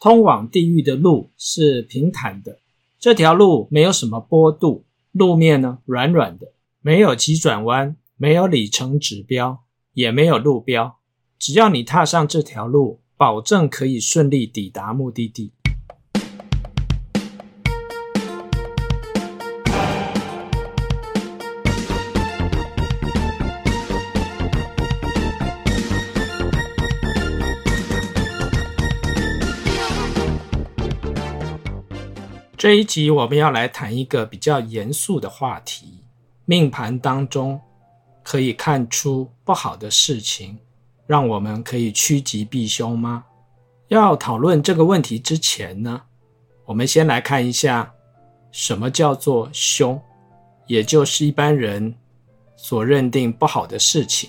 通往地狱的路是平坦的，这条路没有什么坡度，路面呢软软的，没有急转弯，没有里程指标，也没有路标。只要你踏上这条路，保证可以顺利抵达目的地。这一集我们要来谈一个比较严肃的话题：命盘当中可以看出不好的事情，让我们可以趋吉避凶吗？要讨论这个问题之前呢，我们先来看一下什么叫做凶，也就是一般人所认定不好的事情，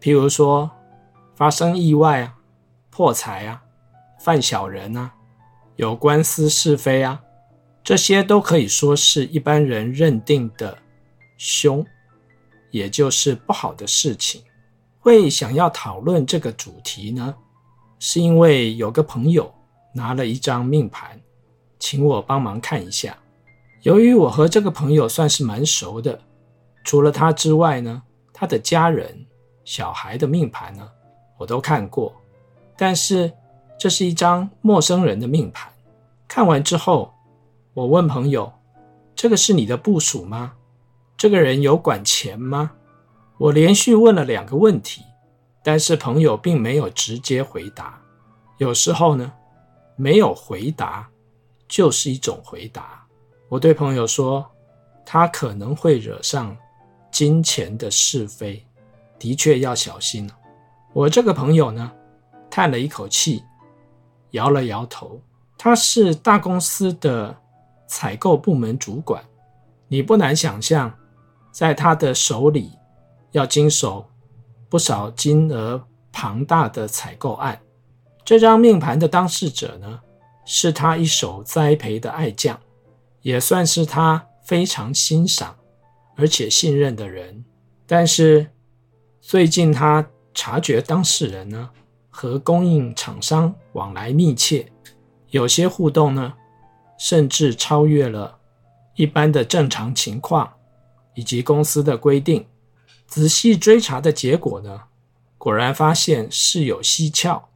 譬如说发生意外啊、破财啊、犯小人啊、有官司是非啊。这些都可以说是一般人认定的凶，也就是不好的事情。会想要讨论这个主题呢，是因为有个朋友拿了一张命盘，请我帮忙看一下。由于我和这个朋友算是蛮熟的，除了他之外呢，他的家人、小孩的命盘呢，我都看过。但是这是一张陌生人的命盘，看完之后。我问朋友：“这个是你的部署吗？这个人有管钱吗？”我连续问了两个问题，但是朋友并没有直接回答。有时候呢，没有回答就是一种回答。我对朋友说：“他可能会惹上金钱的是非，的确要小心。”我这个朋友呢，叹了一口气，摇了摇头。他是大公司的。采购部门主管，你不难想象，在他的手里要经手不少金额庞大的采购案。这张命盘的当事者呢，是他一手栽培的爱将，也算是他非常欣赏而且信任的人。但是最近他察觉当事人呢，和供应厂商往来密切，有些互动呢。甚至超越了一般的正常情况以及公司的规定。仔细追查的结果呢，果然发现事有蹊跷。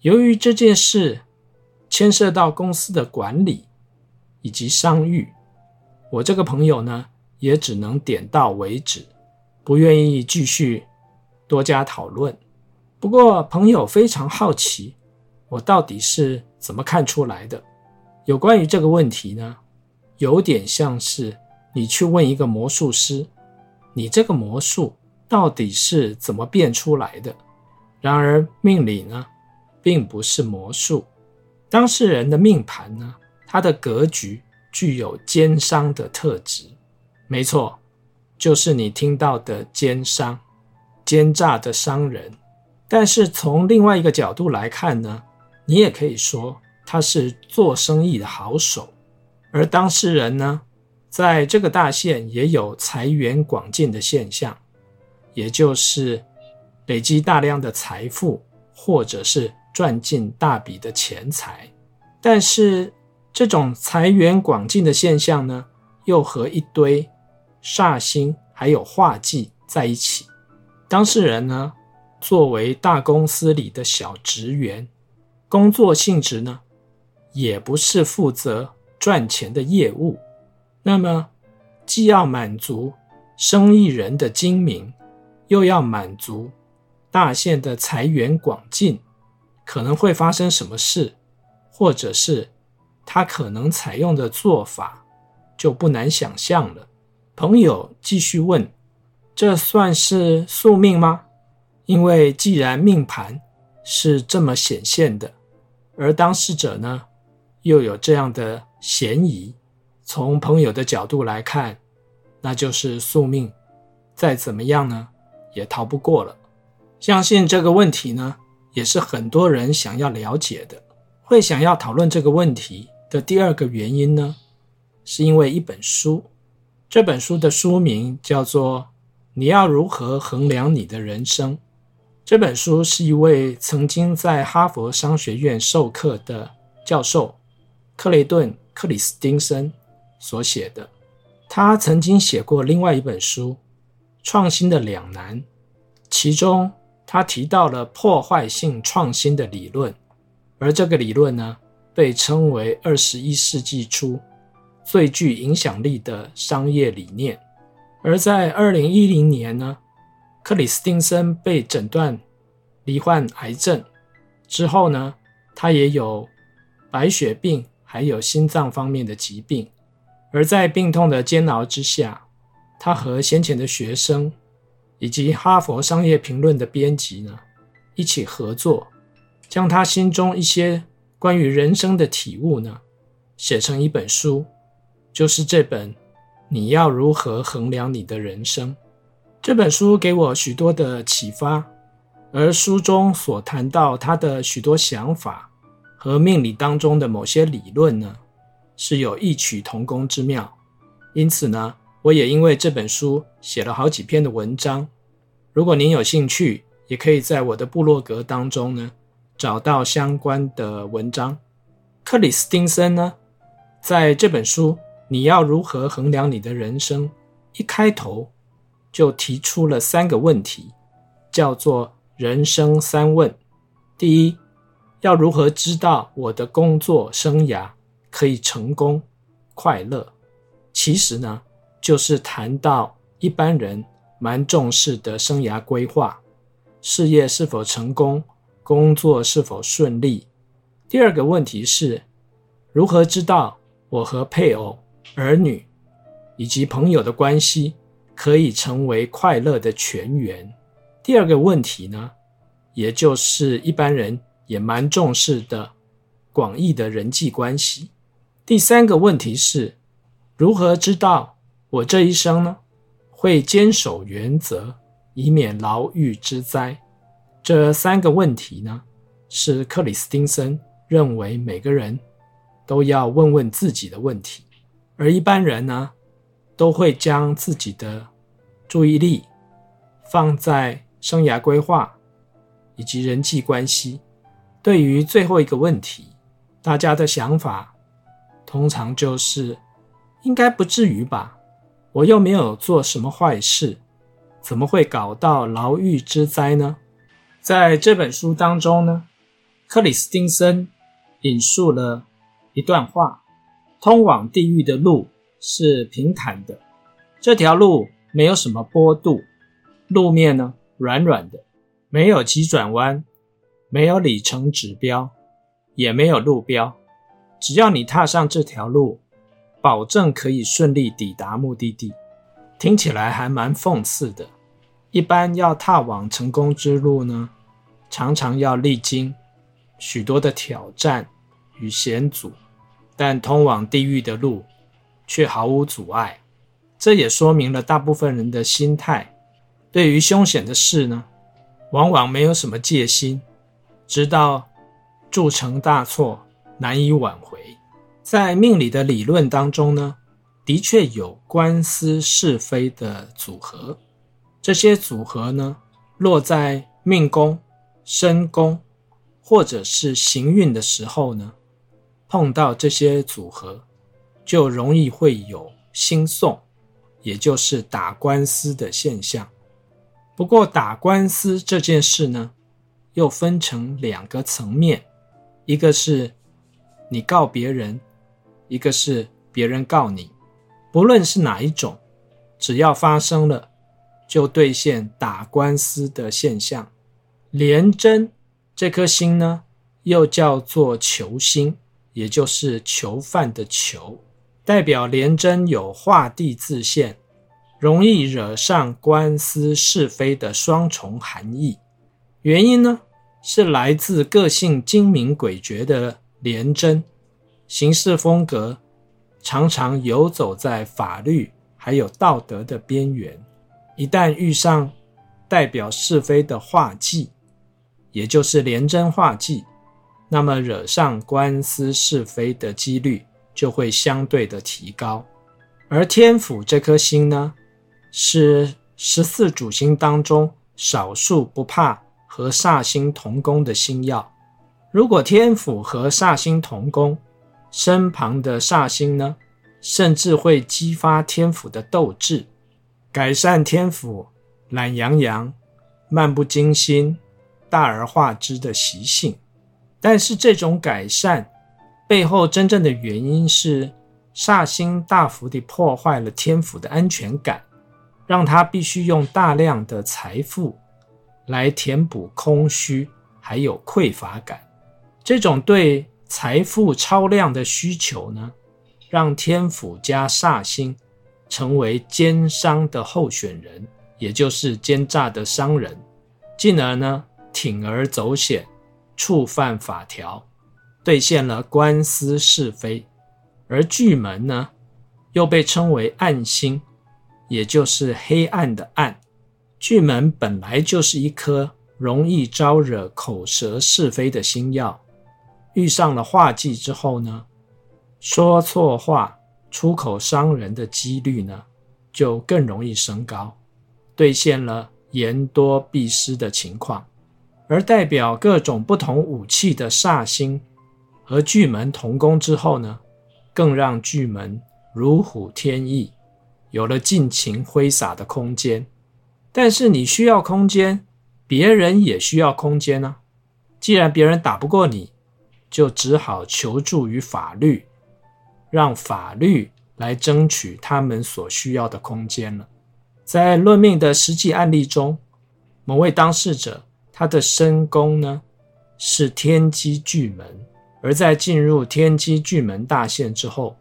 由于这件事牵涉到公司的管理以及商誉，我这个朋友呢，也只能点到为止，不愿意继续多加讨论。不过，朋友非常好奇，我到底是怎么看出来的？有关于这个问题呢，有点像是你去问一个魔术师，你这个魔术到底是怎么变出来的？然而命理呢，并不是魔术。当事人的命盘呢，他的格局具有奸商的特质，没错，就是你听到的奸商，奸诈的商人。但是从另外一个角度来看呢，你也可以说。他是做生意的好手，而当事人呢，在这个大限也有财源广进的现象，也就是累积大量的财富，或者是赚进大笔的钱财。但是这种财源广进的现象呢，又和一堆煞星还有化忌在一起。当事人呢，作为大公司里的小职员，工作性质呢，也不是负责赚钱的业务，那么既要满足生意人的精明，又要满足大限的财源广进，可能会发生什么事，或者是他可能采用的做法，就不难想象了。朋友继续问：“这算是宿命吗？”因为既然命盘是这么显现的，而当事者呢，又有这样的嫌疑，从朋友的角度来看，那就是宿命，再怎么样呢，也逃不过了。相信这个问题呢，也是很多人想要了解的。会想要讨论这个问题的第二个原因呢，是因为一本书。这本书的书名叫做《你要如何衡量你的人生》。这本书是一位曾经在哈佛商学院授课的。教授克雷顿·克里斯汀森所写的。他曾经写过另外一本书《创新的两难》，其中他提到了破坏性创新的理论，而这个理论呢，被称为二十一世纪初最具影响力的商业理念。而在二零一零年呢，克里斯汀森被诊断罹患癌症之后呢，他也有白血病，还有心脏方面的疾病。而在病痛的煎熬之下，他和先前的学生以及《哈佛商业评论》的编辑呢一起合作，将他心中一些关于人生的体悟呢写成一本书，就是这本《你要如何衡量你的人生》。这本书给我许多的启发，而书中所谈到他的许多想法和命理当中的某些理论呢，是有异曲同工之妙，因此呢，我也因为这本书写了好几篇的文章。如果您有兴趣，也可以在我的部落格当中呢找到相关的文章。克里斯汀森呢，在这本书《你要如何衡量你的人生》一开头就提出了三个问题，叫做“人生三问”。第一，要如何知道我的工作生涯可以成功、快乐，其实呢，就是谈到一般人蛮重视的生涯规划，事业是否成功，工作是否顺利。第二个问题是，如何知道我和配偶、儿女以及朋友的关系可以成为快乐的泉源？第二个问题呢，也就是一般人也蛮重视的广义的人际关系。第三个问题是，如何知道我这一生呢会坚守原则，以免牢狱之灾？这三个问题呢，是克里斯汀森认为每个人都要问问自己的问题，而一般人呢，都会将自己的注意力放在生涯规划以及人际关系。对于最后一个问题，大家的想法。通常就是，应该不至于吧？我又没有做什么坏事，怎么会搞到牢狱之灾呢？在这本书当中呢，克里斯汀森引述了一段话：通往地狱的路是平坦的，这条路没有什么坡度，路面呢软软的，没有急转弯，没有里程指标，也没有路标。只要你踏上这条路，保证可以顺利抵达目的地。听起来还蛮讽刺的。一般要踏往成功之路呢，常常要历经许多的挑战与险阻，但通往地狱的路却毫无阻碍。这也说明了大部分人的心态，对于凶险的事呢，往往没有什么戒心，直到铸成大错。难以挽回。在命理的理论当中呢，的确有官司是非的组合。这些组合呢，落在命宫、身宫或者是行运的时候呢，碰到这些组合，就容易会有兴讼，也就是打官司的现象。不过，打官司这件事呢，又分成两个层面，一个是。你告别人，一个是别人告你，不论是哪一种，只要发生了，就兑现打官司的现象。廉贞这颗星呢，又叫做囚星，也就是囚犯的囚，代表廉贞有画地自限，容易惹上官司是非的双重含义。原因呢，是来自个性精明诡谲的。廉贞行事风格常常游走在法律还有道德的边缘，一旦遇上代表是非的画忌，也就是廉贞画忌，那么惹上官司是非的几率就会相对的提高。而天府这颗星呢，是十四主星当中少数不怕和煞星同宫的星曜。如果天府和煞星同宫，身旁的煞星呢，甚至会激发天府的斗志，改善天府懒洋洋、漫不经心、大而化之的习性。但是这种改善背后真正的原因是，煞星大幅地破坏了天府的安全感，让他必须用大量的财富来填补空虚，还有匮乏感。这种对财富超量的需求呢，让天府加煞星成为奸商的候选人，也就是奸诈的商人，进而呢铤而走险，触犯法条，兑现了官司是非。而巨门呢，又被称为暗星，也就是黑暗的暗。巨门本来就是一颗容易招惹口舌是非的星曜，遇上了化忌之后呢，说错话、出口伤人的几率呢，就更容易升高，兑现了言多必失的情况。而代表各种不同武器的煞星和巨门同宫之后呢，更让巨门如虎添翼，有了尽情挥洒的空间。但是你需要空间，别人也需要空间呢、啊。既然别人打不过你，就只好求助于法律。让法律来争取他们所需要的空间了。在论命的实际案例中，某位当事者他的身宫呢是天机巨门，而在进入天机巨门大限之后，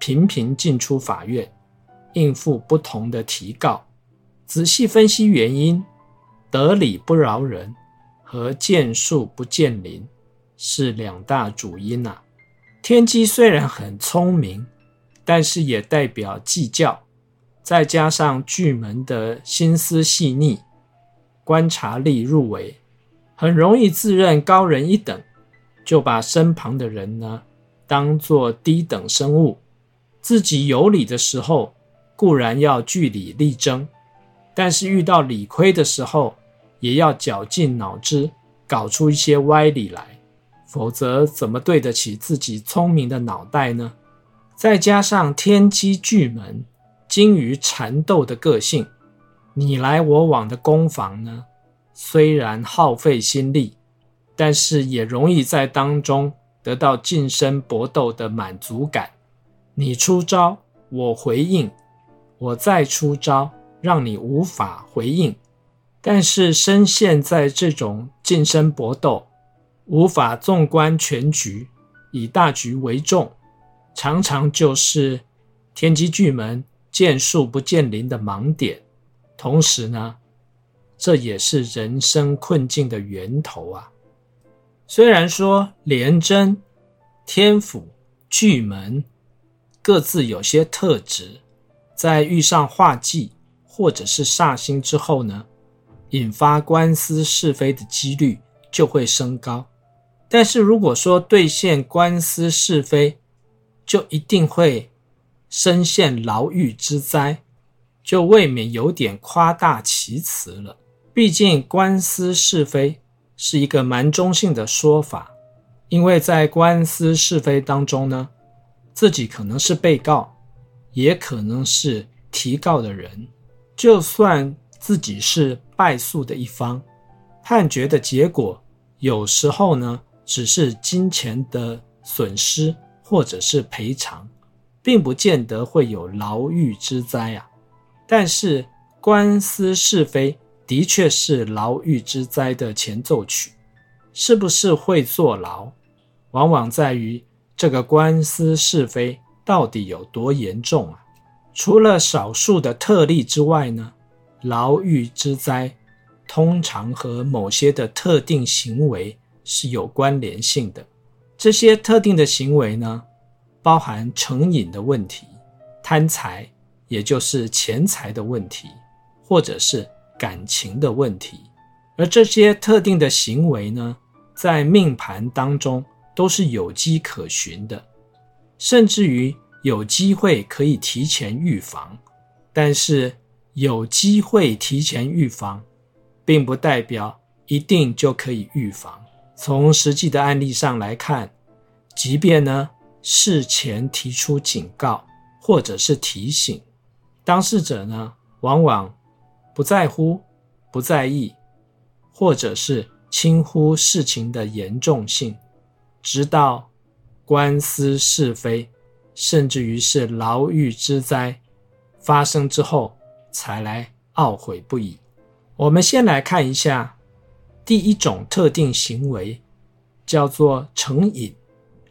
频频进出法院，应付不同的提告。仔细分析原因，得理不饶人和见树不见林是两大主因呐、啊。天机虽然很聪明，但是也代表计较，再加上巨门的心思细腻、观察力入微，很容易自认高人一等，就把身旁的人呢当作低等生物。自己有理的时候，固然要据理力争，但是遇到理亏的时候，也要绞尽脑汁，搞出一些歪理来。否则，怎么对得起自己聪明的脑袋呢？再加上天机巨门精于缠斗的个性，你来我往的攻防呢，虽然耗费心力，但是也容易在当中得到近身搏斗的满足感。你出招，我回应；我再出招，让你无法回应。但是深陷在这种近身搏斗。无法纵观全局，以大局为重，常常就是天机巨门见树不见林的盲点。同时呢，这也是人生困境的源头啊。虽然说廉贞、天府、巨门各自有些特质，在遇上化忌或者是煞星之后呢，引发官司是非的几率就会升高。但是如果说兑现官司是非，就一定会身陷牢狱之灾，就未免有点夸大其词了。毕竟官司是非是一个蛮中性的说法，因为在官司是非当中呢，自己可能是被告，也可能是提告的人。就算自己是败诉的一方，判决的结果有时候呢，只是金钱的损失或者是赔偿，并不见得会有牢狱之灾啊。但是官司是非的确是牢狱之灾的前奏曲，是不是会坐牢，往往在于这个官司是非到底有多严重啊。除了少数的特例之外呢，牢狱之灾通常和某些的特定行为。是有关联性的。这些特定的行为呢，包含成瘾的问题、贪财，也就是钱财的问题，或者是感情的问题。而这些特定的行为呢，在命盘当中都是有迹可循的，甚至于有机会可以提前预防。但是有机会提前预防，并不代表一定就可以预防。从实际的案例上来看，即便呢事前提出警告或者是提醒，当事者呢往往不在乎、不在意，或者是轻忽事情的严重性，直到官司是非，甚至于是牢狱之灾发生之后，才来懊悔不已。我们先来看一下。第一种特定行为叫做成瘾，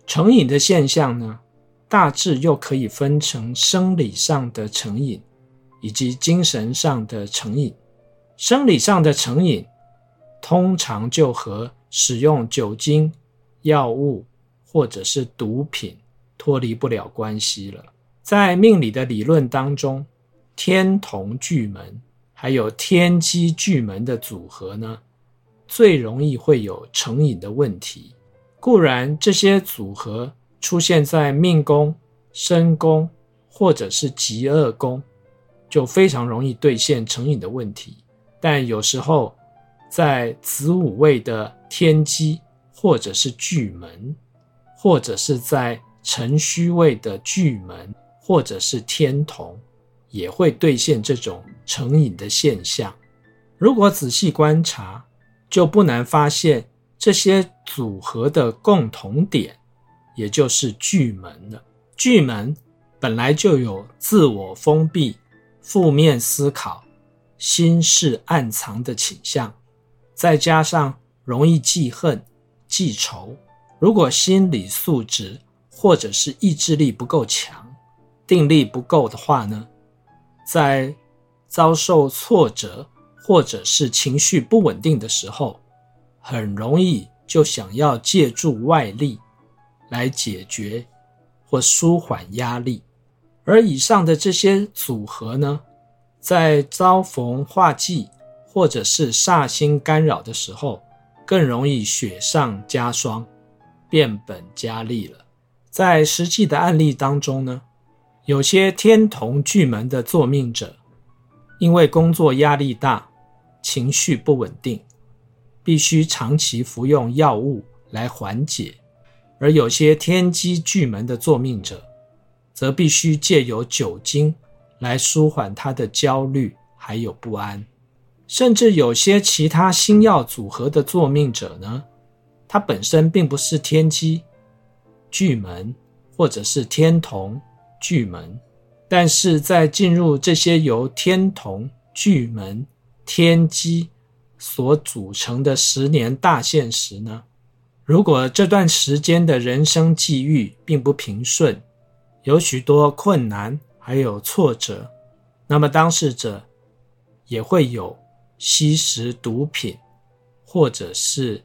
成瘾的现象呢，大致又可以分成生理上的成瘾以及精神上的成瘾。生理上的成瘾通常就和使用酒精、药物或者是毒品脱离不了关系了。在命理的理论当中，天同巨门还有天机巨门的组合呢，最容易会有成瘾的问题。固然，这些组合出现在命宫、身宫或者是疾厄宫，就非常容易兑现成瘾的问题。但有时候，在子午位的天机，或者是巨门，或者是在辰戌位的巨门，或者是天同，也会兑现这种成瘾的现象。如果仔细观察，就不难发现这些组合的共同点，也就是巨门了。巨门本来就有自我封闭、负面思考、心事暗藏的倾向，再加上容易记恨、记仇。如果心理素质或者是意志力不够强、定力不够的话呢，在遭受挫折。或者是情绪不稳定的时候，很容易就想要借助外力来解决或舒缓压力。而以上的这些组合呢，在遭逢化忌或者是煞星干扰的时候，更容易雪上加霜，变本加厉了。在实际的案例当中呢，有些天同巨门的作命者，因为工作压力大。情绪不稳定，必须长期服用药物来缓解；而有些天机巨门的作命者，则必须借由酒精来舒缓他的焦虑还有不安。甚至有些其他星曜组合的作命者呢，他本身并不是天机巨门或者是天同巨门，但是在进入这些由天同巨门。天机所组成的十年大限时呢，如果这段时间的人生际遇并不平顺，有许多困难还有挫折，那么当事者也会有吸食毒品或者是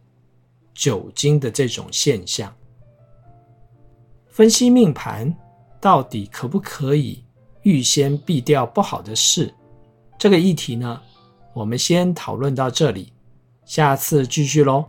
酒精的这种现象。分析命盘到底可不可以预先避掉不好的事？这个议题呢，我们先讨论到这里，下次继续喽。